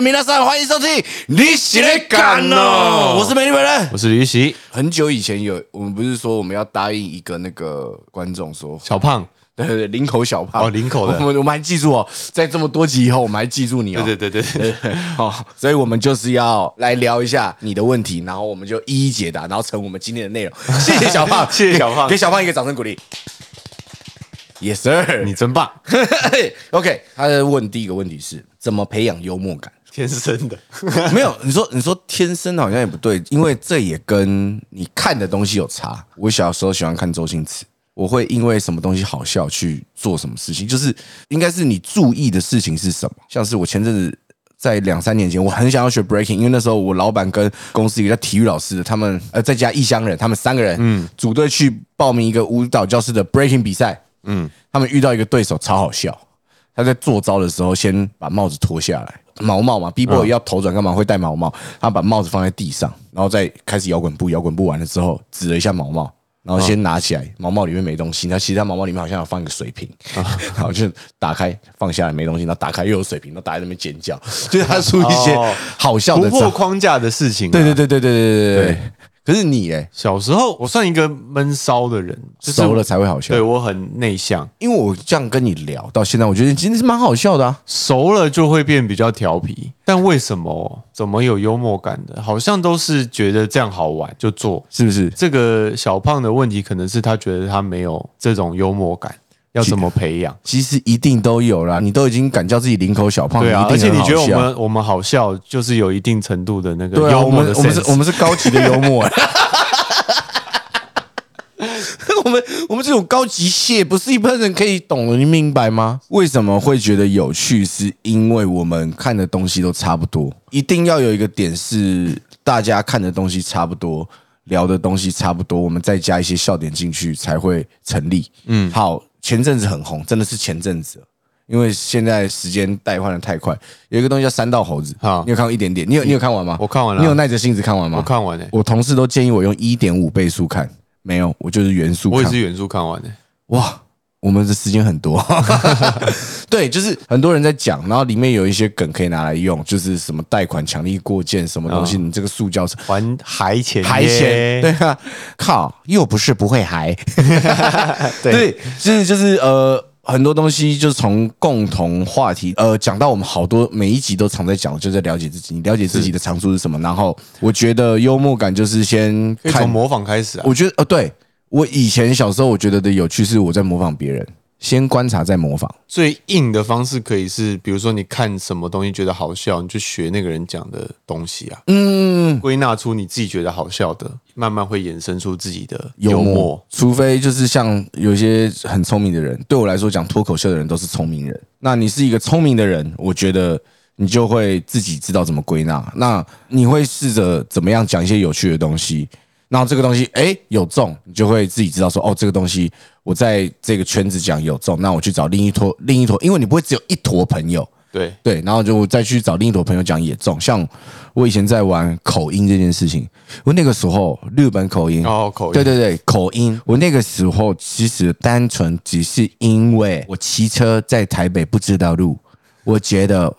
皆さん欢迎收听《你写的感哦》，我是美女本人。我是吕喜，很久以前有，我们不是说我们要答应一个那个观众说，小胖，对对对，林口小胖。哦林口的。我们我们还记住哦，在这么多集以后，我们还记住你哦。对对对对，对，好，所以我们就是要来聊一下你的问题，然后我们就一一解答，然后成我们今天的内容。谢谢小胖，谢谢小胖。给小胖一个掌声鼓励。Yes sir，你真棒，OK，他在问第一个问题是怎么培养幽默感？天生的，没有，你说你说天生好像也不对，因为这也跟你看的东西有差。我小时候喜欢看周星驰，我会因为什么东西好笑去做什么事情，就是应该是你注意的事情是什么。像是我前阵子在两三年前，我很想要学 breaking，因为那时候我老板跟公司一个叫体育老师的，他们呃再加异乡人，他们三个人嗯组队去报名一个舞蹈教室的 breaking 比赛，嗯，他们遇到一个对手超好笑。他在做招的时候，先把帽子脱下来，毛帽嘛，B boy 要头转干嘛会戴毛帽？他把帽子放在地上，然后再开始摇滚步，摇滚步完了之后，指了一下毛帽，然后先拿起来，毛帽里面没东西，那其实他毛帽里面好像有放一个水瓶，然后就打开放下来没东西，然后打开又有水瓶，然后大家在那边尖叫，就是他出一些哦好笑的突破。框架的事情、对对对对对对对对。可是你哎，小时候我算一个闷骚的人，就是熟了才会好笑对。我很内向，因为我这样跟你聊到现在，我觉得你今天是蛮好笑的啊。熟了就会变比较调皮。但为什么怎么有幽默感的？好像都是觉得这样好玩就做。是不是？这个小胖的问题可能是他觉得他没有这种幽默感，要怎么培养？其实一定都有啦，你都已经敢叫自己林口小胖，对啊，而且你觉得我们我们好笑，就是有一定程度的那个对啊，我幽默的们我们是我们是高级的幽默。我们我们这种高级蟹不是一般人可以懂的，你明白吗？为什么会觉得有趣？是因为我们看的东西都差不多，一定要有一个点是大家看的东西差不多，聊的东西差不多，我们再加一些笑点进去才会成立。嗯，好，前阵子很红，真的是前阵子。因为现在时间代换的太快，有一个东西叫三道猴子，好你有看过一点点？你有你有看完吗？我看完了你有耐着性子看完吗？我看完了、我同事都建议我用一点五倍速看，没有，我就是原速看。我也是原速看完的、哇，我们的时间很多。对，就是很多人在讲，然后里面有一些梗可以拿来用，就是什么贷款强力过件，什么东西，你这个塑胶还还钱还钱，对啊，靠，又不是不会还，对对，就是就是呃。很多东西就是从共同话题，呃，讲到我们好多每一集都常在讲，就是在了解自己，你了解自己的长处是什么。然后我觉得幽默感就是先从模仿开始啊。我觉得呃，对我以前小时候，我觉得的有趣是我在模仿别人，先观察再模仿。最硬的方式可以是，比如说你看什么东西觉得好笑，你就学那个人讲的东西啊，嗯，归纳出你自己觉得好笑的，慢慢会衍生出自己的幽默。，除非就是像有些很聪明的人，对我来说讲脱口秀的人都是聪明人。那你是一个聪明的人，我觉得你就会自己知道怎么归纳。那你会试着怎么样讲一些有趣的东西，然后这个东西哎有中，你就会自己知道说哦，这个东西我在这个圈子讲有中，那我去找另一坨另一坨，因为你不会只有一坨朋友。对，对，然后就再去找另一坨朋友讲也中。像我以前在玩口音这件事情，我那个时候日本口音，哦口音对对对，口音。我那个时候其实单纯只是因为我骑车在台北不知道路，我觉得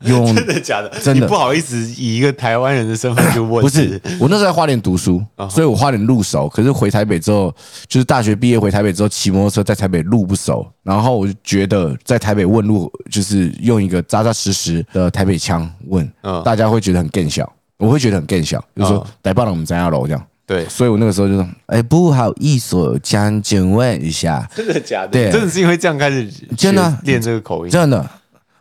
用真的假的？真的不好意思以一个台湾人的身份去问，不是，我那时候在花莲读书，所以我花莲路熟。可是回台北之后，就是大学毕业回台北之后，骑摩托车在台北路不熟，然后我就觉得在台北问路，就是用一个扎扎实实的台北腔问，嗯大家会觉得很更小，我会觉得很更小，就是说台北人我们张家楼这样。对，所以我那个时候就说，哎，不好意思，我想请问一下，真的假的？对真的是因为这样开始真的练这个口音，真的，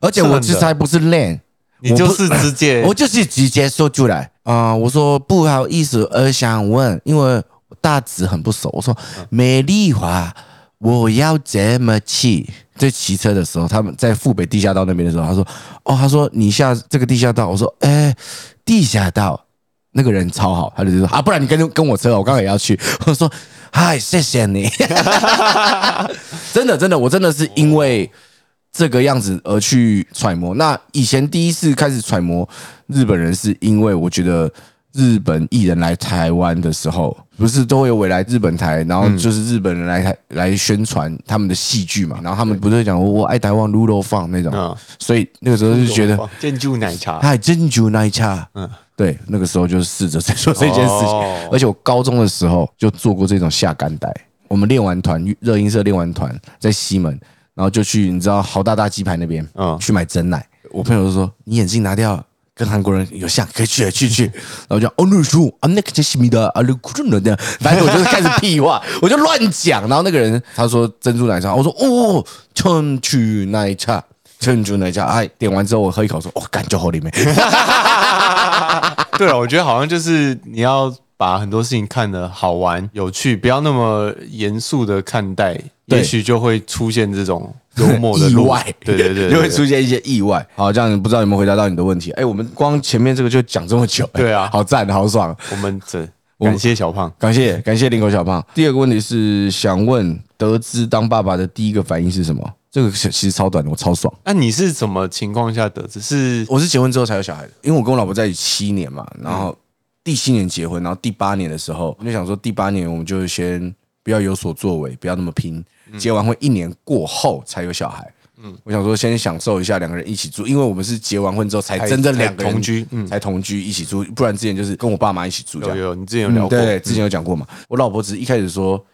而且我其实还不是练，你就是直接 我就是直接说出来啊、我说不好意思，我想问，因为大直很不熟，我说美丽华，我要怎么去？在骑车的时候，他们在富北地下道那边的时候，他说：“哦，他说你下这个地下道。”我说：“哎，地下道。”那个人超好，他就说：“啊，不然你跟跟我车，我刚好也要去。”我说：“嗨，谢谢你。”真的，真的，我真的是因为这个样子而去揣摩。那以前第一次开始揣摩日本人，是因为我觉得日本艺人来台湾的时候，不是都会有未来日本台，然后就是日本人来台来宣传他们的戏剧嘛，然后他们不是会讲我爱台湾卤肉饭那种，嗯。所以那个时候就觉得珍珠奶茶，嗨珍珠奶茶，嗯嗯，对，那个时候就是试着在做这件事情，哦。而且我高中的时候就做过这种下干带。我们练完团，热音社练完团在西门，然后就去你知道豪大大鸡排那边，嗯去买真奶。我朋友就说：“你眼镜拿掉，跟韩国人有像，可以去去去。” 然后我就哦，那叔啊，那个就是米的啊，那库伦的，反正我就是开始屁话，我就乱讲。然后那个人他说珍珠奶茶，我说哦，珍珠奶茶。珍珠奶茶，哎，点完之后我喝一口，说：“哦，感觉好里面。对了，我觉得好像就是你要把很多事情看得好玩、有趣，不要那么严肃的看待，也许就会出现这种幽默的 意外，对对对，就会出现一些意外。好，这样不知道有没有回答到你的问题？哎，我们光前面这个就讲这么久，哎对啊 好赞，好爽。我们这感谢小胖。感谢感谢林口小胖。第二个问题是想问，得知当爸爸的第一个反应是什么？这个其实超短的，我超爽。那你是什么情况下得知？是我是结婚之后才有小孩的，因为我跟我老婆在一起七年嘛，然后第七年结婚，然后第八年的时候，我就想说第八年我们就先不要有所作为，不要那么拼。结完婚一年过后才有小孩。嗯，我想说先享受一下两个人一起住，因为我们是结完婚之后才才真正两个人同居嗯才同居一起住，不然之前就是跟我爸妈一起住这样。有有，你之前有聊过，之前有讲过嘛。我老婆只是一开始说，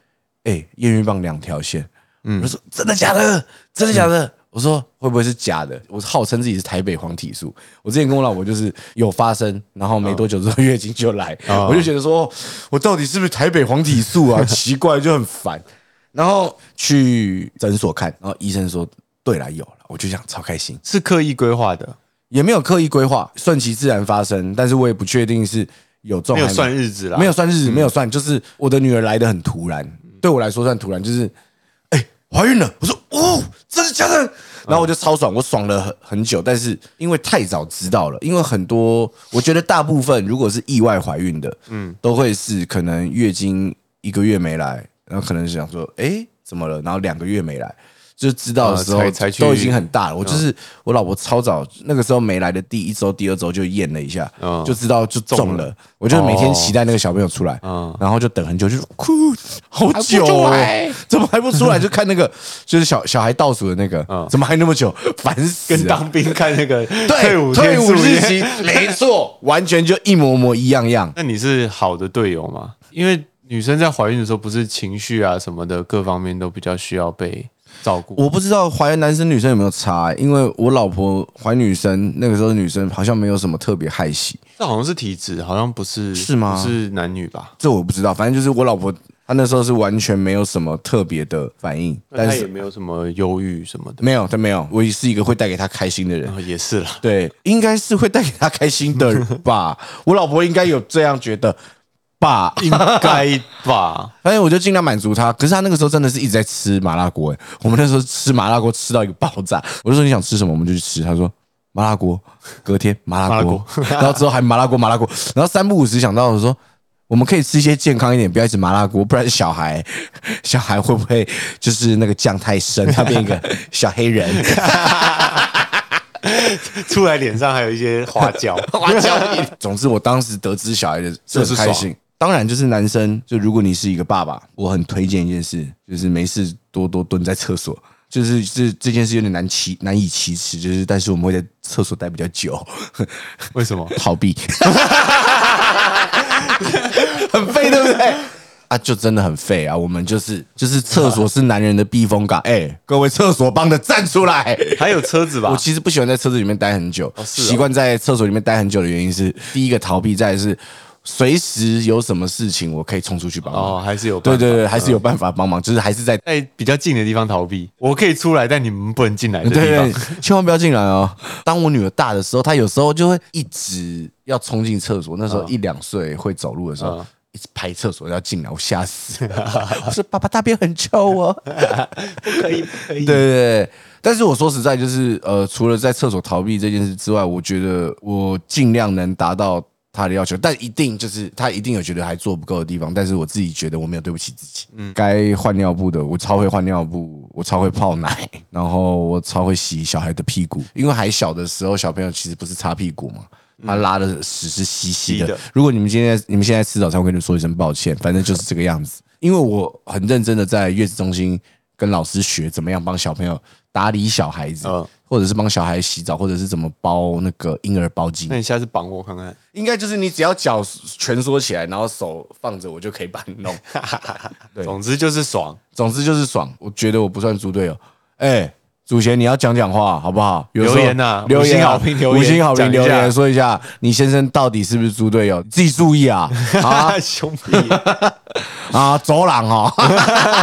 哎、验孕棒两条线，嗯我就说真的假的？真的假的？我说会不会是假的？我号称自己是台北黄体素。我之前跟我老婆就是有发生，然后没多久之后月经就来，哦我就觉得说，我到底是不是台北黄体素啊？奇怪，就很烦。然后去诊所看，然后医生说，对了，有了，我就想超开心。是刻意规划的，也没有刻意规划，顺其自然发生，但是我也不确定是有中没有算日子啦，没有算日子，没有算，就是我的女儿来的很突然，对我来说算突然，就是哎怀孕了，我说哦，真的假的？然后我就超爽，我爽了很很久，但是因为太早知道了，因为很多我觉得大部分如果是意外怀孕的，嗯，都会是可能月经一个月没来，然后可能是想说哎怎么了，然后两个月没来。就知道的时候都已经很大了，我就是我老婆超早那个时候没来的第一周、第二周就验了一下，嗯就知道就中中了了。我就每天期待那个小朋友出来，嗯然后就等很久，就是哭好久怎么还不出来？就看那个就是小小孩倒数的那个嗯，怎么还那么久？烦死！跟当兵看那个退伍退伍日期，没错，完全就一模模一样样。那你是好的队友吗？因为女生在怀孕的时候，不是情绪啊什么的各方面都比较需要被照顾。我不知道怀男生女生有没有差、欸因为我老婆怀女生那个时候女生好像没有什么特别害喜，这好像是体质，好像不是是吗不是男女吧？这我不知道。反正就是我老婆她那时候是完全没有什么特别的反应，但但是是也没有什么忧郁什么的。没有，她没有。我也是一个会带给她开心的人。啊，也是啦。对，应该是会带给她开心的人吧。我老婆应该有这样觉得吧。应该吧？反 正我就尽量满足他。可是他那个时候真的是一直在吃麻辣锅，哎，我们那时候吃麻辣锅吃到一个爆炸。我就说你想吃什么，我们就去吃。他说麻辣锅，隔天麻辣锅，然后之后还麻辣锅麻辣锅，然后三不五时想到我说。我们可以吃一些健康一点，不要一直麻辣锅，不然小孩小孩会不会就是那个酱太深，他变一个 小黑人？出来脸上还有一些花椒。花椒印。总之，我当时得知小孩的这是开心。当然，就是男生，就如果你是一个爸爸，我很推荐一件事，就是没事多多蹲在厕所。就是这这件事有点难启难以启齿，就是但是我们会在厕所待比较久，为什么？逃避，很废，对不对？啊，就真的很废啊！我们就是就是厕所是男人的避风港，哎、各位厕所帮的站出来！还有车子吧？我其实不喜欢在车子里面待很久，习惯在厕所里面待很久的原因是，第一个逃避，再是随时有什么事情我可以冲出去帮忙。哦，还是有办法对对对，还是有办法帮忙，就是还是在。在比较近的地方逃避。我可以出来，但你们不能进来的对地方对。，千万不要进来哦！当我女儿大的时候，她有时候就会一直要冲进厕所。那时候一两岁会走路的时候嗯，一直拍厕所要进来，我吓死了。我说：“爸爸大便很臭哦。”不可以，不可以 对对对，但是我说实在，就是呃，除了在厕所逃避这件事之外，我觉得我尽量能达到他的要求，但一定就是他一定有觉得还做不够的地方，但是我自己觉得我没有对不起自己。嗯，该换尿布的我超会换尿布，我超会泡奶，然后我超会洗小孩的屁股，因为还小的时候小朋友其实不是擦屁股嘛。他拉的屎是稀稀的稀的。如果你们今天你们现在吃早餐，我跟你们说一声抱歉，反正就是这个样子。因为我很认真的在月子中心跟老师学怎么样帮小朋友打理小孩子，嗯或者是帮小孩洗澡，或者是怎么包那个婴儿包巾那。你下次绑我看看。应该就是你只要脚蜷缩起来，然后手放着，我就可以把你弄。对总之就是爽。总之就是爽。我觉得我不算猪队友。哎、祖贤，你要讲讲话好不好？有留言呐留言啊五星好评留言五星好评留言，说一下你先生到底是不是猪队友？自己注意啊！啊兄弟，啊，走廊哦。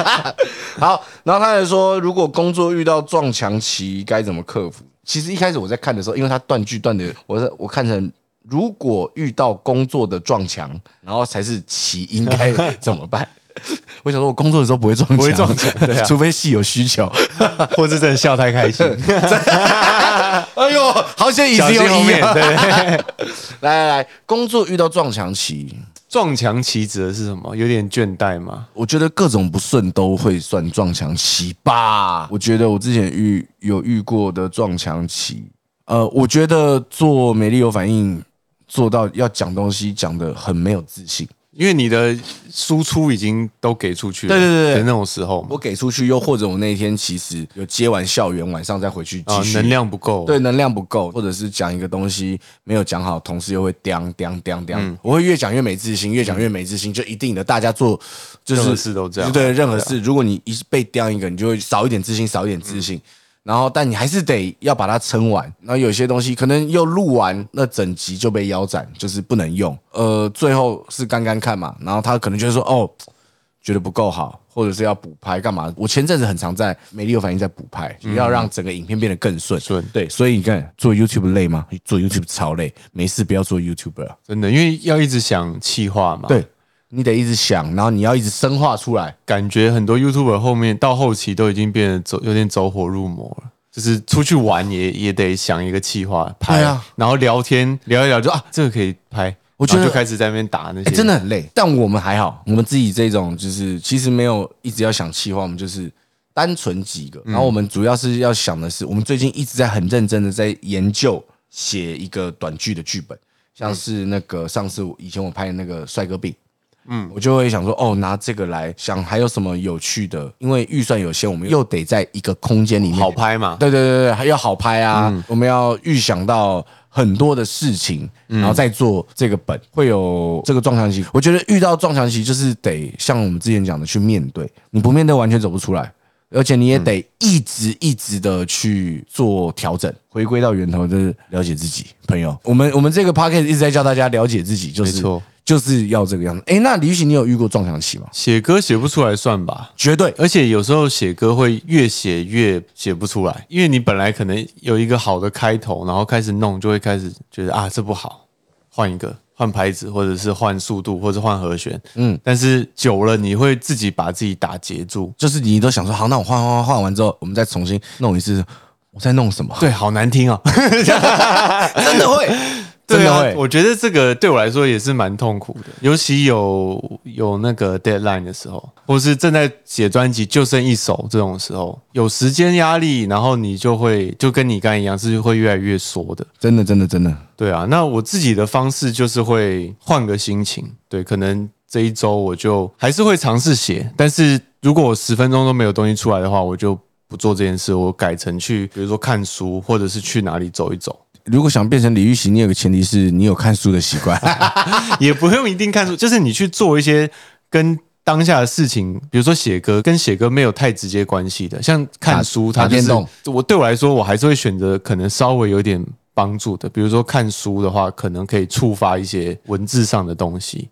好，然后他还说，如果工作遇到撞墙期该怎么克服？其实一开始我在看的时候，因为他断句断的，我在我看成如果遇到工作的撞墙，然后才是其应该怎么办？我想说，我工作的时候不会撞墙，不会撞墙对啊 除非戏有需求。或是真的笑太开心，哎呦，好险，已小经有一心后面。对，来来来，工作遇到撞墙期，撞墙期指的是什么？有点倦怠吗？我觉得各种不顺都会算撞墙期吧。我觉得我之前遇有遇过的撞墙期，呃，我觉得做美丽有反应，做到要讲东西讲的很没有自信。因为你的输出已经都给出去了，对对对那种时候嘛，我给出去，又或者我那一天其实有接完校园，晚上再回去继，续。啊能量不够，对，能量不够，或者是讲一个东西没有讲好，同事又会刁刁刁刁，我会越讲越没自信，越讲越没自信，就一定的，大家做就是任何事都这样对，任何事，如果你一被刁一个，你就会少一点自信，少一点自信。然后，但你还是得要把它撑完。然后有些东西可能又录完，那整集就被腰斩，就是不能用。呃，最后是刚刚看嘛，然后他可能就是说哦，觉得不够好，或者是要补拍干嘛？我前阵子很常在美丽有反应在补拍，要让整个影片变得更顺。顺对，所以你看做 YouTube 累吗？做 YouTube 超累，没事不要做 YouTuber 啊。真的，因为要一直想气话嘛，，对，你得一直想，然后你要一直深化出来。感觉很多 YouTuber 后面到后期都已经变得走有点走火入魔了。就是出去玩也也得想一个计划拍，啊然后聊天聊一聊就啊这个可以拍，我觉得就开始在那边打那些，哎，真的很累。但我们还好，我们自己这种就是其实没有一直要想计划，我们就是单纯几个。然后我们主要是要想的是，我们最近一直在很认真的在研究写一个短剧的剧本，像是那个上次以前我拍的那个帅哥病。嗯，我就会想说，哦，拿这个来想还有什么有趣的？因为预算有限，我们又得在一个空间里面好拍嘛，对对对对，还要好拍啊！我们要预想到很多的事情，然后再做这个本，会有这个撞墙期。我觉得遇到撞墙期，就是得像我们之前讲的去面对，你不面对完全走不出来。而且你也得一直一直的去做调整，回归到源头，就是了解自己。朋友，我们我们这个 p o c a s t 一直在教大家了解自己，就是没错就是要这个样子。哎，那李玉玺，你有遇过撞墙期吗？写歌写不出来算吧。绝对，而且有时候写歌会越写越写不出来，因为你本来可能有一个好的开头，然后开始弄，就会开始觉得啊这不好，换一个，换拍子，或者是换速度，或者换和弦。嗯，但是久了你会自己把自己打结住，就是你都想说，好，那我换换换换完之后，我们再重新弄一次。我在弄什么？对，好难听哦。真的会，真对啊，。我觉得这个对我来说也是蛮痛苦的，尤其有有那个 deadline 的时候，或是正在写专辑就剩一首这种时候，有时间压力，然后你就会就跟你刚才一样，是会越来越缩的。真的，真的，真的。对啊，那我自己的方式就是会换个心情，对，可能这一周我就还是会尝试写，但是如果我十分钟都没有东西出来的话，我就不做这件事，我改成去，比如说看书，或者是去哪里走一走，如果想变成李玉玺，你有个前提是你有看书的习惯。也不用一定看书，就是你去做一些跟当下的事情，比如说写歌，跟写歌没有太直接关系的，像看书，它就是我对我来说，我还是会选择可能稍微有点帮助的，比如说看书的话，可能可以触发一些文字上的东西。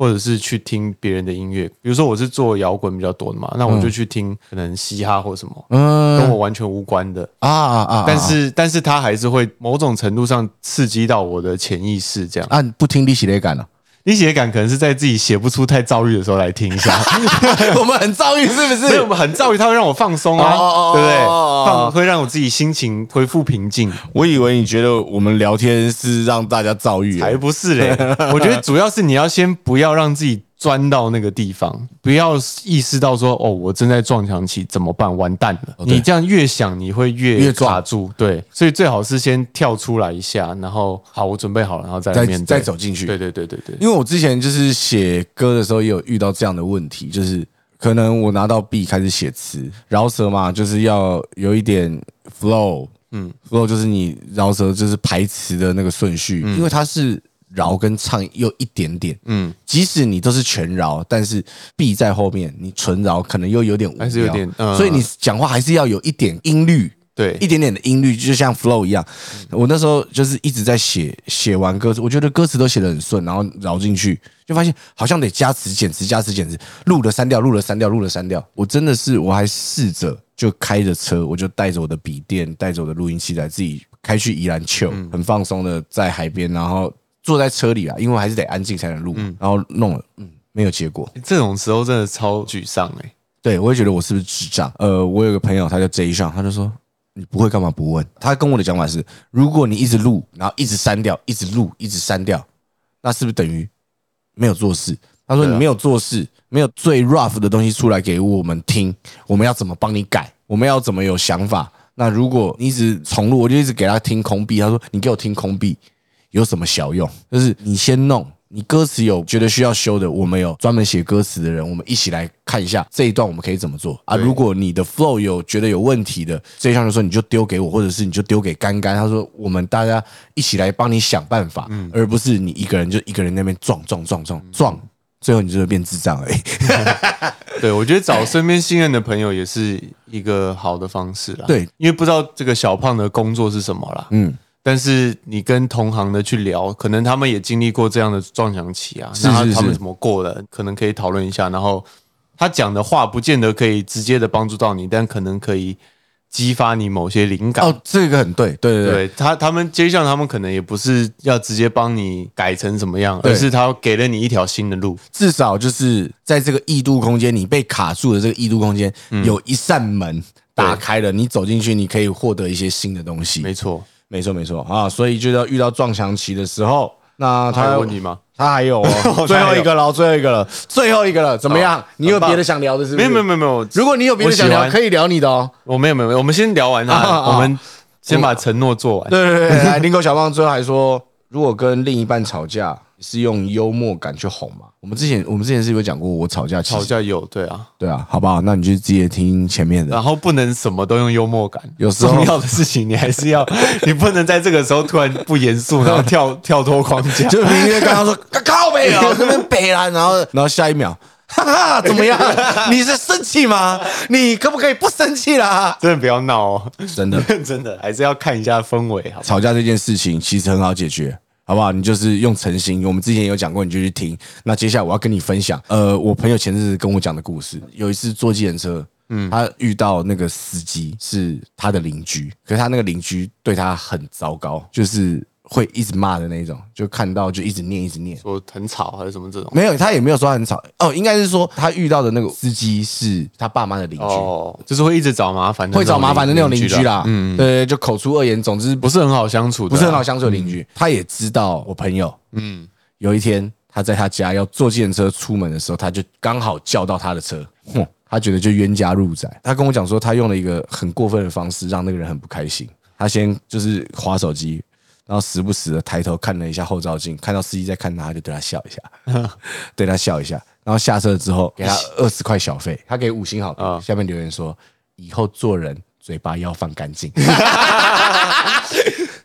或者是去听别人的音乐，比如说我是做摇滚比较多的嘛，那我就去听可能嘻哈或什么，嗯跟嗯我完全无关的，啊啊啊！但是但是它还是会某种程度上刺激到我的潜意识，这样。啊，不听利息雷感了。你写感可能是在自己写不出太躁郁的时候来听一下，我们很躁郁，是不所以我们很躁郁，它会让我放松啊，哦哦哦对不对？哦放会让我自己心情恢复平静，我以为你觉得我们聊天是让大家躁郁，还不是嘞！我觉得主要是你要先不要让自己钻到那个地方，不要意识到说哦，我正在撞墙期，怎么办？完蛋了！对你这样越想，你会越越撞卡住。对，所以最好是先跳出来一下，然后好，我准备好了，然后再再走进去。对对对对对，因为我之前就是写歌的时候，也有遇到这样的问题，就是可能我拿到 B 开始写词，饶舌嘛，就是要有一点 flow，嗯，flow 就是你饶舌就是排词的那个顺序，因为它是饶跟唱又一点点，嗯，即使你都是全饶，但是 B 在后面，你纯饶可能又有点无聊，还是有点嗯所以你讲话还是要有一点音律。对一点点的音律，就像 flow 一样。我那时候就是一直在写，写完歌词，我觉得歌词都写得很顺，然后饶进去，就发现好像得加词减词加词减词，录了删掉，录了删掉，录了删掉。我真的是，我还试着就开着车，我就带着我的笔电，带着我的录音器材，自己开去宜兰 chill，很放松的在海边，然后坐在车里啊，因为还是得安静才能录，然后弄了，嗯，没有结果。这种时候真的超沮丧哎、对，我也觉得我是不是智障？呃，我有个朋友，他叫 J 上，他就说你不会干嘛不问？他跟我的讲法是，如果你一直录，然后一直删掉，一直录，一直删掉，那是不是等于没有做事？他说你没有做事，没有最 rough 的东西出来给我们听，我们要怎么帮你改？我们要怎么有想法？那如果你一直重录，我就一直给他听空壁。他说你给我听空壁有什么小用？就是你先弄，你歌词有觉得需要修的，我们有专门写歌词的人，我们一起来看一下这一段我们可以怎么做啊？如果你的 flow 有觉得有问题的，这一项就说你就丢给我，或者是你就丢给干干。他说我们大家一起来帮你想办法，而不是你一个人就一个人那边撞撞撞撞撞，最后你就会变智障而已。对，我觉得找身边信任的朋友也是一个好的方式啦。对，因为不知道这个小胖的工作是什么啦。嗯，但是你跟同行的去聊，可能他们也经历过这样的撞墙期啊，是是是然后他们怎么过的，可能可以讨论一下。然后他讲的话不见得可以直接的帮助到你，但可能可以激发你某些灵感。哦，这个很对，对对对，对他，他们接向他们可能也不是要直接帮你改成怎么样，而是他给了你一条新的路。至少就是在这个异度空间，你被卡住的这个异度空间，嗯有一扇门打开了，你走进去，你可以获得一些新的东西。没错，没错，没错啊，所以就要遇到撞墙期的时候，那还他有问题吗？他还有哦，最后一个了，最后一个了，最后一个了，怎么样你有别的想聊的，是？没有没有没有没有，如果你有别的想聊，可以聊你的哦。我没有没有没有，我们先聊完它，啊啊我们先把承诺做完。对对对，来，林狗小胖最后还说，如果跟另一半吵架，是用幽默感去哄嘛？我们之前我们之前是有讲过，我吵架其实吵架有对啊，对啊，好不好？那你就直接听前面的。然后不能什么都用幽默感，有时候重要的事情你还是要，你不能在这个时候突然不严肃，然后跳跳脱框架。就明明刚刚说 靠北哦，这边北啦，然后然后下一秒，哈哈，怎么样？你是生气吗？你可不可以不生气啦？真的不要闹哦，真的，真的还是要看一下氛围，好不好？吵架这件事情其实很好解决。好不好？你就是用诚心，我们之前有讲过，你就去听。那接下来我要跟你分享，呃，我朋友前阵子跟我讲的故事。有一次坐计程车，嗯，他遇到那个司机是他的邻居，可是他那个邻居对他很糟糕，就是会一直骂的那种，就看到就一直念一直念。说很吵还是什么这种？没有，他也没有说很吵哦，应该是说他遇到的那个司机是他爸妈的邻居，哦，就是会一直找麻烦的那种，会找麻烦的那种邻居啦。嗯，对，就口出恶言，总之不不是很好相处的啊，不是很好相处的邻居。他也知道我朋友，嗯，有一天他在他家要坐计程车出门的时候，他就刚好叫到他的车，哼，他觉得就冤家路窄。他跟我讲说，他用了一个很过分的方式，让那个人很不开心。他先就是划手机，然后时不时的抬头看了一下后照镜，看到司机在看他，就对他笑一下，对他笑一下。然后下车之后给他二十块小费，他给五星好评，啊下面留言说以后做人嘴巴要放干净。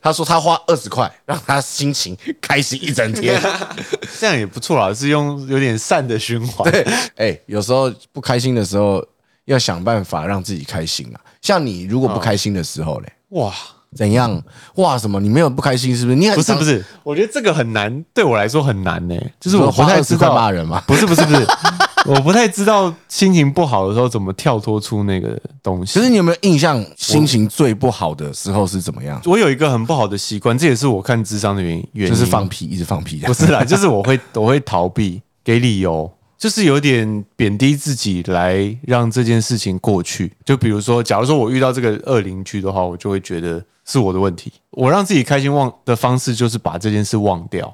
他说他花二十块让他心情开心一整天。这样也不错啦，是用有点善的循环。对，哎、有时候不开心的时候要想办法让自己开心啊。像你如果不开心的时候嘞，哇，怎样？哇，什么？你没有不开心是不是？你很不是不是，我觉得这个很难，对我来说很难呢、就是我不太花20块知道骂人嘛不是不是不是，我不太知道心情不好的时候怎么跳脱出那个东西。可是你有没有印象，心情最不好的时候是怎么样？我有一个很不好的习惯，这也是我看智商的原因，原因就是放屁，一直放屁。不是啦，就是我会我会逃避，给理由，就是有点贬低自己来让这件事情过去。就比如说，假如说我遇到这个恶邻居的话，我就会觉得是我的问题。我让自己开心忘的方式就是把这件事忘掉。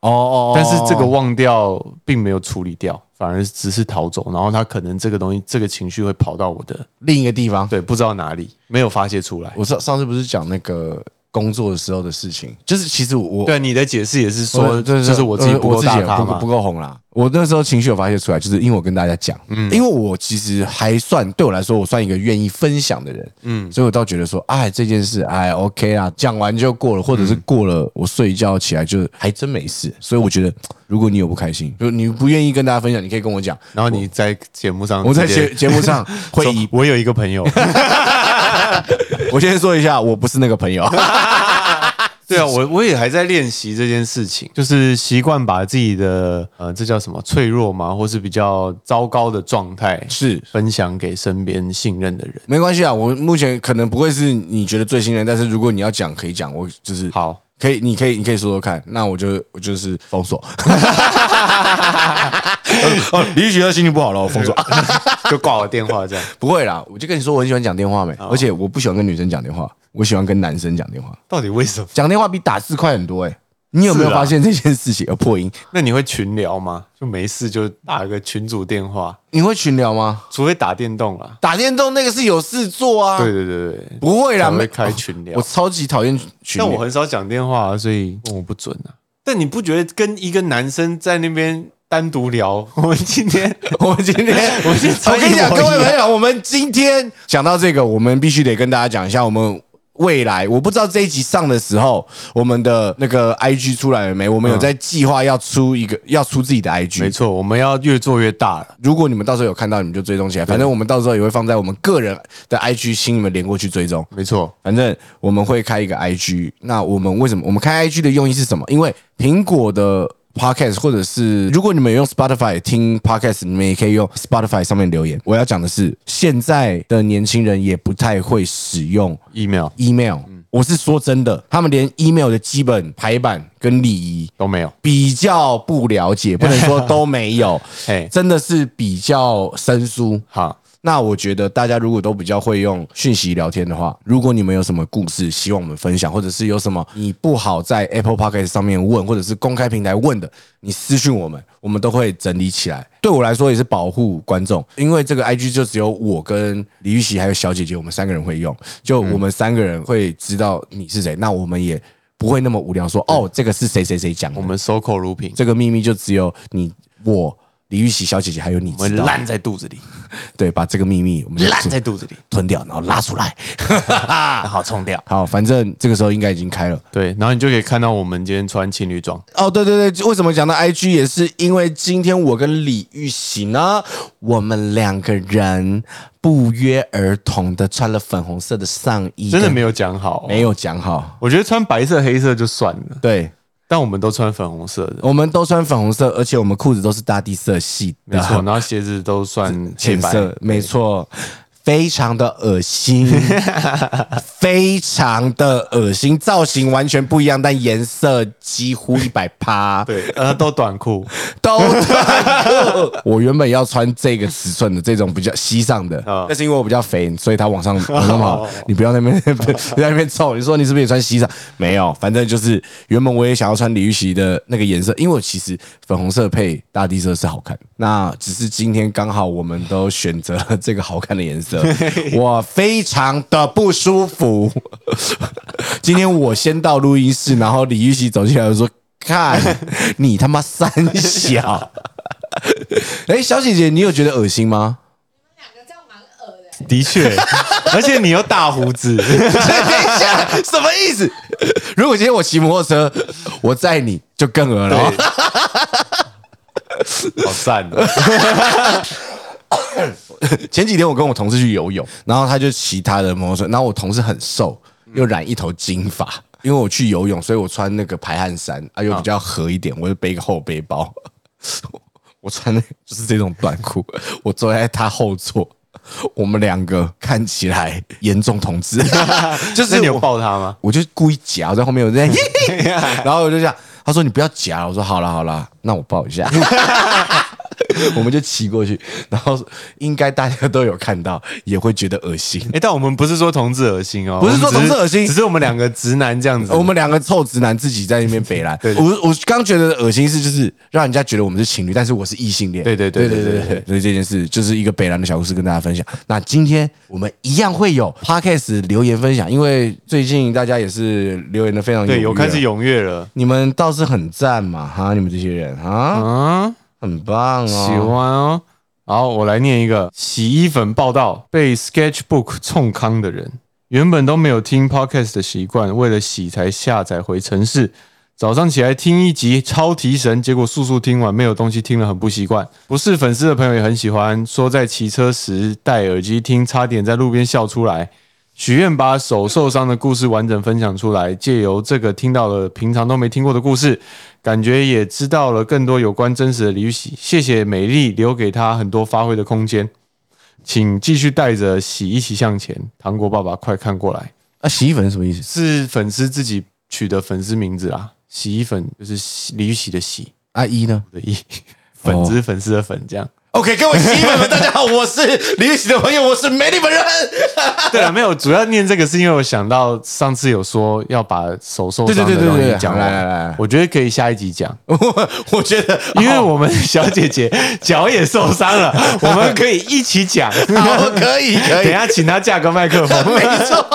哦哦但是这个忘掉并没有处理掉，反而只是逃走，然后他可能这个东西这个情绪会跑到我的另一个地方，对不知道哪里，没有发泄出来。我上上次不是讲那个工作的时候的事情，就是其实我对你的解释也是我说，就是我自己不够大咖不。够红啦。我那时候情绪有发泄出来，就是因为我跟大家讲，嗯因为我其实还算对我来说，我算一个愿意分享的人，嗯，所以我倒觉得说，哎，这件事，哎，OK 啊，讲完就过了，或者是过了，我睡一觉起来就还真没事。所以我觉得，如果你有不开心，就你不愿意跟大家分享，你可以跟我讲，然后你在节目上，我在节节目上 会说以，我有一个朋友，我先说一下，我不是那个朋友。对啊，我我也还在练习这件事情，就是习惯把自己的呃，这叫什么脆弱嘛，或是比较糟糕的状态是分享给身边信任的人。没关系啊，我目前可能不会是你觉得最信任，但是如果你要讲，可以讲，我就是好，可以，你可以，你可以说说看，那我就我就是封锁。哦，李玉学心情不好了，我封锁。就挂我电话这样。不会啦，我就跟你说，我很喜欢讲电话没，而且我不喜欢跟女生讲电话，我喜欢跟男生讲电话。到底为什么？讲电话比打字快很多哎、你有没有发现这件事情？有破音，那你会群聊吗？就没事就打个群主电话，你会群聊吗？除非打电动啦。打电动那个是有事做啊，对对对对，不会啦，没才会开群聊我。超级讨厌群聊。但我很少讲电话、啊，所以问我不准啊。但你不觉得跟一个男生在那边单独聊？我们今天 我们今天，我们今天我跟你讲，各位朋友，我们今天讲到这个，我们必须得跟大家讲一下，我们未来我不知道这一集上的时候，我们的那个 IG 出来了没？我们有在计划要出一个，要出自己的 IG。没错，我们要越做越大了。如果你们到时候有看到，你们就追踪起来。反正我们到时候也会放在我们个人的 IG，请你们连过去追踪。没错，反正我们会开一个 IG。那我们为什么我们开 IG 的用意是什么？因为苹果的 Podcast 或者是如果你们用 Spotify 听 Podcast，你们也可以用 Spotify 上面留言。我要讲的是，现在的年轻人也不太会使用 email email。我是说真的，他们连 email 的基本排版跟礼仪都没有。比较不了解，不能说都没有 嘿，真的是比较生疏。好，那我觉得大家如果都比较会用讯息聊天的话，如果你们有什么故事希望我们分享，或者是有什么你不好在 Apple Podcast 上面问，或者是公开平台问的，你私讯我们，我们都会整理起来。对我来说也是保护观众，因为这个 IG 就只有我跟李玉玺还有小姐姐，我们三个人会用，就我们三个人会知道你是谁，那我们也不会那么无聊说哦，这个是谁谁谁讲的，我们守口如瓶，这个秘密就只有你我。李玉玺小姐姐还有你，我们烂在肚子里，对，把这个秘密我们就烂在肚子里，吞掉，然后拉出来。然后冲掉。好，反正这个时候应该已经开了。对，然后你就可以看到我们今天穿情侣装，哦，对对对，为什么讲到 IG 也是因为今天我跟李玉玺呢，我们两个人不约而同的穿了粉红色的上衣，真的没有讲好、没。有讲好。我觉得穿白色、黑色就算了，对，但我们都穿粉红色的，我们都穿粉红色，而且我们裤子都是大地色系的，没错。然后鞋子都算黑白 浅色，没错。非常的恶心，非常的恶心，造型完全不一样，但颜色几乎一百趴。对，呃，都短裤，都短裤。我原本要穿这个尺寸的这种比较西上的，啊但是因为我比较肥，所以它往上 往上跑。你不要在那边不要 在那边凑，你说你是不是也穿西上？没有，反正就是原本我也想要穿李玉玺的那个颜色，因为我其实粉红色配大地色是好看，那只是今天刚好我们都选择了这个好看的颜色，我非常的不舒服。今天我先到录音室，然后李玉玺走进来说。看你他妈三小！哎、小姐姐，你有觉得恶心吗？两个这样蛮恶的、的确，而且你有大胡子，什么意思？如果今天我骑摩托车，我载你就更恶了哦。好赞哦！前几天我跟我同事去游泳，然后他就骑他的摩托车，然后我同事很瘦，又染一头金发。因为我去游泳，所以我穿那个排汗衫啊，又比较合一点，我就背个厚背包。我穿的就是这种短裤，我坐在他后座，我们两个看起来严重同志，就是那你有抱他吗？我就故意夹，在后面我在，然后我就这样，他说你不要夹，我说好了好了，那我抱一下。我们就骑过去，然后应该大家都有看到，也会觉得恶心。哎，但我们不是说同志恶心哦，不是说同志恶心，只是我们两个直男这样子，我们两个臭直男自己在那边北兰。我我刚觉得恶心是就是让人家觉得我们是情侣，但是我是异性恋。对对对对对对，所以这件事就是一个北兰的小故事跟大家分享。那今天我们一样会有 podcast 留言分享，因为最近大家也是留言的非常对，有开始踊跃了。你们倒是很赞嘛，哈，你们这些人啊啊。很棒哦，喜欢哦。好，我来念一个洗衣粉报道：被 Sketchbook 冲康的人，原本都没有听 podcast 的习惯，为了洗才下载回城市。早上起来听一集超提神，结果速速听完，没有东西听了很不习惯。不是粉丝的朋友也很喜欢，说在骑车时戴耳机听，差点在路边笑出来。许愿把手受伤的故事完整分享出来，借由这个听到了平常都没听过的故事，感觉也知道了更多有关真实的李玉玺。谢谢美丽留给他很多发挥的空间，请继续带着喜一起向前。糖果爸爸，快看过来，啊，洗衣粉是什么意思？是粉丝自己取的粉丝名字啦。洗衣粉就是洗李玉玺的洗阿一呢？的一，粉只是粉丝的粉这样。OK，各位洗衣粉们，大家好，我是李玉玺的朋友，我是美丽本人。对了，没有，主要念这个是因为我想到上次有说要把手受伤的对对对对对东西讲完，来来来我觉得可以下一集讲，我我觉得，因为我们小姐姐脚也受伤了，我们可以一起讲。好可以可以，等一下请她架个麦克风，没错。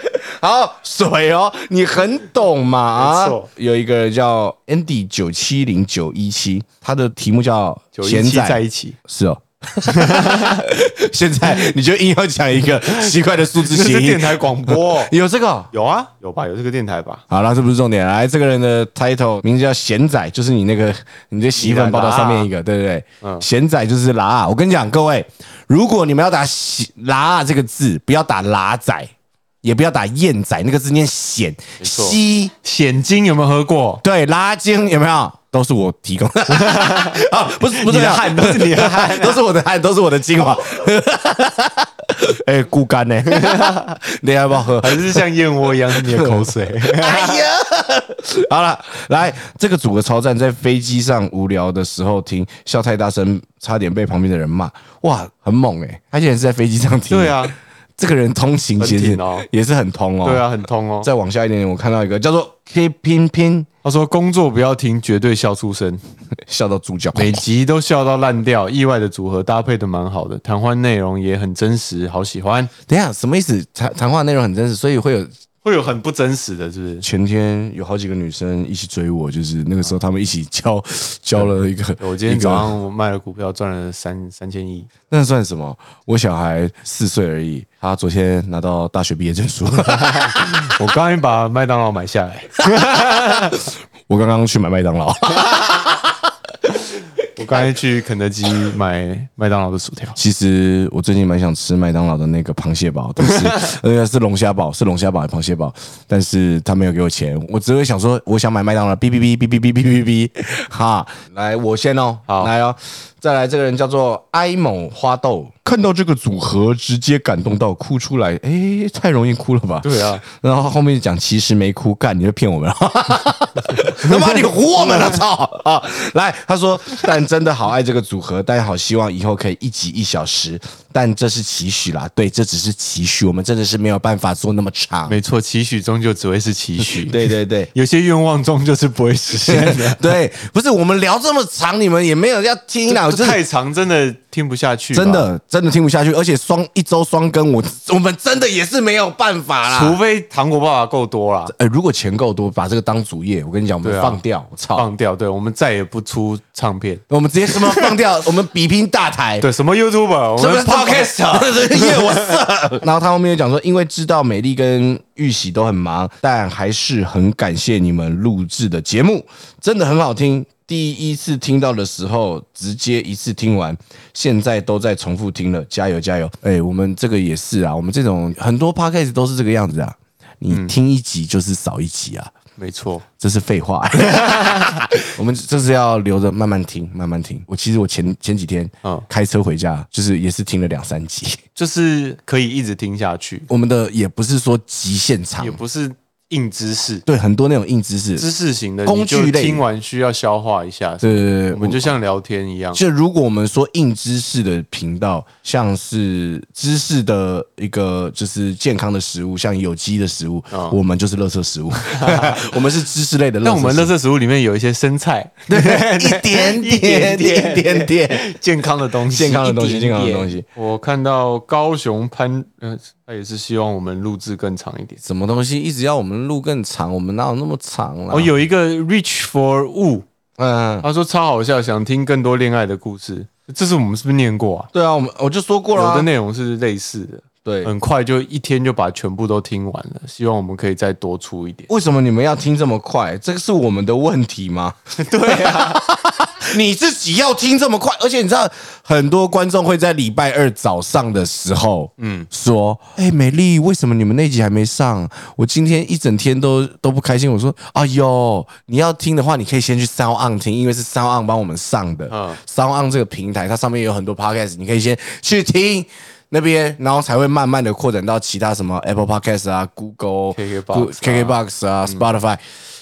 好水哦，你很懂嘛？啊没错，有一个叫 Andy 九七零九一七，他的题目叫九一七闲仔在一起，是哦。现在你就硬要讲一个 奇怪的数字谐音，电台广播，有这个哦、有啊，有吧？有这个电台吧？好了，这不是重点。来，这个人的 title 名字叫贤仔，就是你那个你的洗衣粉报道上面一个，对不对？嗯贤仔就是拉。我跟你讲，各位，如果你们要打洗拉这个字，不要打拉仔，也不要打燕仔，那个字念险错西。险金有没有喝过？对，拉筋有没有？都是我提供的 啊，不是不是你的汗都是你的汗啊 都是我的汗，都是我的精华。哎，孤干呢？你要不要喝？还是像燕窝一样是你的口水？哎呀，好了，来这个组合超赞，在飞机上无聊的时候听，笑太大声，差点被旁边的人骂。哇，很猛哎、他竟然是在飞机上听。对，啊，这个人通行其实也是很通哦。对啊，很通哦。再往下一点点，我看到一个叫做 K 拼拼，他说工作不要停，绝对笑出声，笑到猪脚。每集都笑到烂掉，意外的组合搭配的蛮好的，谈话内容也很真实，好喜欢。等一下，什么意思？谈谈话内容很真实，所以会有会有很不真实的，是不是？前天有好几个女生一起追我，就是那个时候他们一起交 交了一个，我今天早上我卖了股票，赚了三三千亿。那算什么？我小孩四岁而已，他昨天拿到大学毕业证书。我刚刚把麦当劳买下来，我刚刚去买麦当劳，我刚才去肯德基买麦当劳的薯条。其实我最近蛮想吃麦当劳的那个螃蟹堡，但是那个是龙虾堡，是龙虾堡还是螃蟹堡？但是他没有给我钱，我只会想说，我想买麦当劳，哔哔哔哔哔哔哔哔哔，哈，来我先哦，好来哦，再来这个人叫做埃蒙花豆，看到这个组合直接感动到哭出来，哎，太容易哭了吧？对啊，然后后面讲其实没哭，干你就骗我们了，他妈你唬我们了，操 啊！来，他说，但真的好爱这个组合，但好希望以后可以一集一小时，但这是期许啦，对，这只是期许，我们真的是没有办法做那么长。没错，期许终究只会是期许。对对对。有些愿望终究是不会实现的。对，不是我们聊这么长，你们也没有要听啦，我太长，真的听不下去。真，的真的听不下去，而且双一周双更，我我们真的也是没有办法啦。除非糖果爸爸够多啦，呃，如果钱够多，把这个当主业，我跟你讲，我们放掉，我操，放掉。对，我们再也不出唱片。我们直接什么放掉，我们比拼大台，对，什么 YouTuber，我们 Podcast，耶，我色。然后他后面又讲说，因为知道美丽跟玉玺都很忙，但还是很感谢你们录制的节目，真的很好听。第一次听到的时候，直接一次听完，现在都在重复听了，加油加油！哎，我们这个也是啊，我们这种很多 podcast 都是这个样子啊，你听一集就是少一集啊。没错，这是废话，我们这是要留着慢慢听，慢慢听。我其实我前前几天嗯开车回家，就是也是听了两三集。就是可以一直听下去，我们的也不是说极限长也，不是硬知识，对，很多那种硬知识，知识型的工具类。听完需要消化一下。对对对，我们就像聊天一样。就如果我们说硬知识的频道，像是知识的一个就是健康的食物，像有机的食物，我们就是垃圾食物，我们是知识类的垃圾食物。但我们垃圾食物里面有一些生菜，对一点点点点点健康的东西，健康的东西，健康的东西。我看到高雄潘，呃，他也是希望我们录制更长一点。什么东西一直要我们录更长？我们哪有那么长啦？哦，有一个 Reach for Wu，嗯，他说超好笑，想听更多恋爱的故事。这是我们是不是念过啊？对啊，我们我就说过了啊，有的内容是类似的，对。很快就一天就把全部都听完了。希望我们可以再多出一点。为什么你们要听这么快？这个是我们的问题吗？对啊，你自己要听这么快，而且你知道，很多观众会在礼拜二早上的时候，嗯，说：“哎、美丽，为什么你们那集还没上？我今天一整天都都不开心。”我说：“哎呦，你要听的话，你可以先去 Sound On 听，因为是 Sound On 帮我们上的。嗯 Sound On 这个平台，它上面有很多 Podcast，你可以先去听。”那边，然后才会慢慢的扩展到其他什么 Apple Podcast 啊、Google、KKBox 啊 KKBox 啊、Spotify，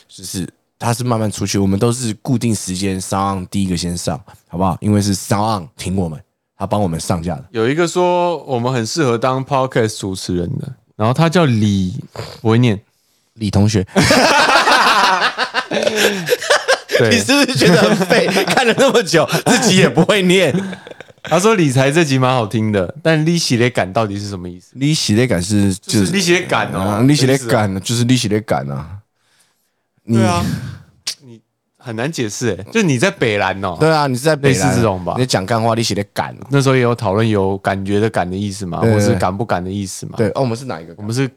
就是它是慢慢出去，我们都是固定时间上岸第一个先上，好不好？因为是上岸挺我们，他帮我们上架的。有一个说我们很适合当 podcast 主持人的，然后他叫李，我会念，李同学，你，是不是觉得很废？看了那么久，自己也不会念。他说理财这集蛮好听的，但利息的感到底是什么意思？利息的感是就就是利息的感啊，哦，利息的感就是利息的感啊。你对啊，你很难解释哎，就你在北兰哦，对啊，你是在北类似兰这种吧你在讲干话，利息的感。那时候也有讨论有感觉的感的意思嘛，对对对或是敢不敢的意思嘛，对，哦，我们是哪一个我？们是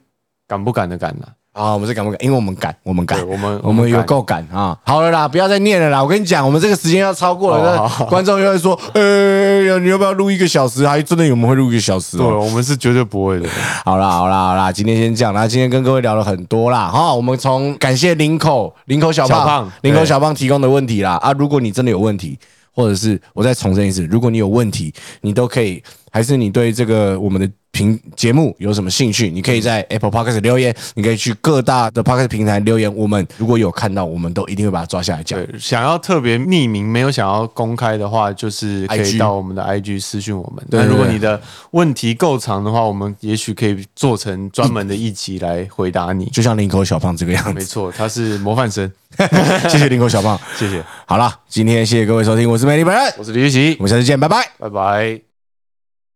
敢不敢的敢呐，啊，我们是敢不敢？因为我们敢，我们敢，我们我们有够敢啊！好了啦，不要再念了啦！我跟你讲，我们这个时间要超过了，观众又会说，呃，你要不要录一个小时？还真的有们会录一个小时对，哦。我们是绝对不会的，好啦，好啦，好啦，今天先这样啦。今天跟各位聊了很多啦，哈，我们从感谢林口林口小胖林口对小胖提供的问题啦啊，如果你真的有问题，或者是我再重申一次，如果你有问题，你都可以，还是你对这个我们的评节目有什么兴趣，你可以在 Apple Podcast 留言，你可以去各大的 Podcast 平台留言，我们如果有看到，我们都一定会把它抓下来讲。对，想要特别匿名，没有想要公开的话，就是可以到我们的 IG 私讯我们。那如果你的问题够长的话，我们也许可以做成专门的一集来回答你。就像林口小胖这个样子，没错，他是模范生，谢谢林口小胖。谢谢。好了，今天谢谢各位收听，我是美丽本人，我是李玉琪我，们下次见，拜拜。拜拜。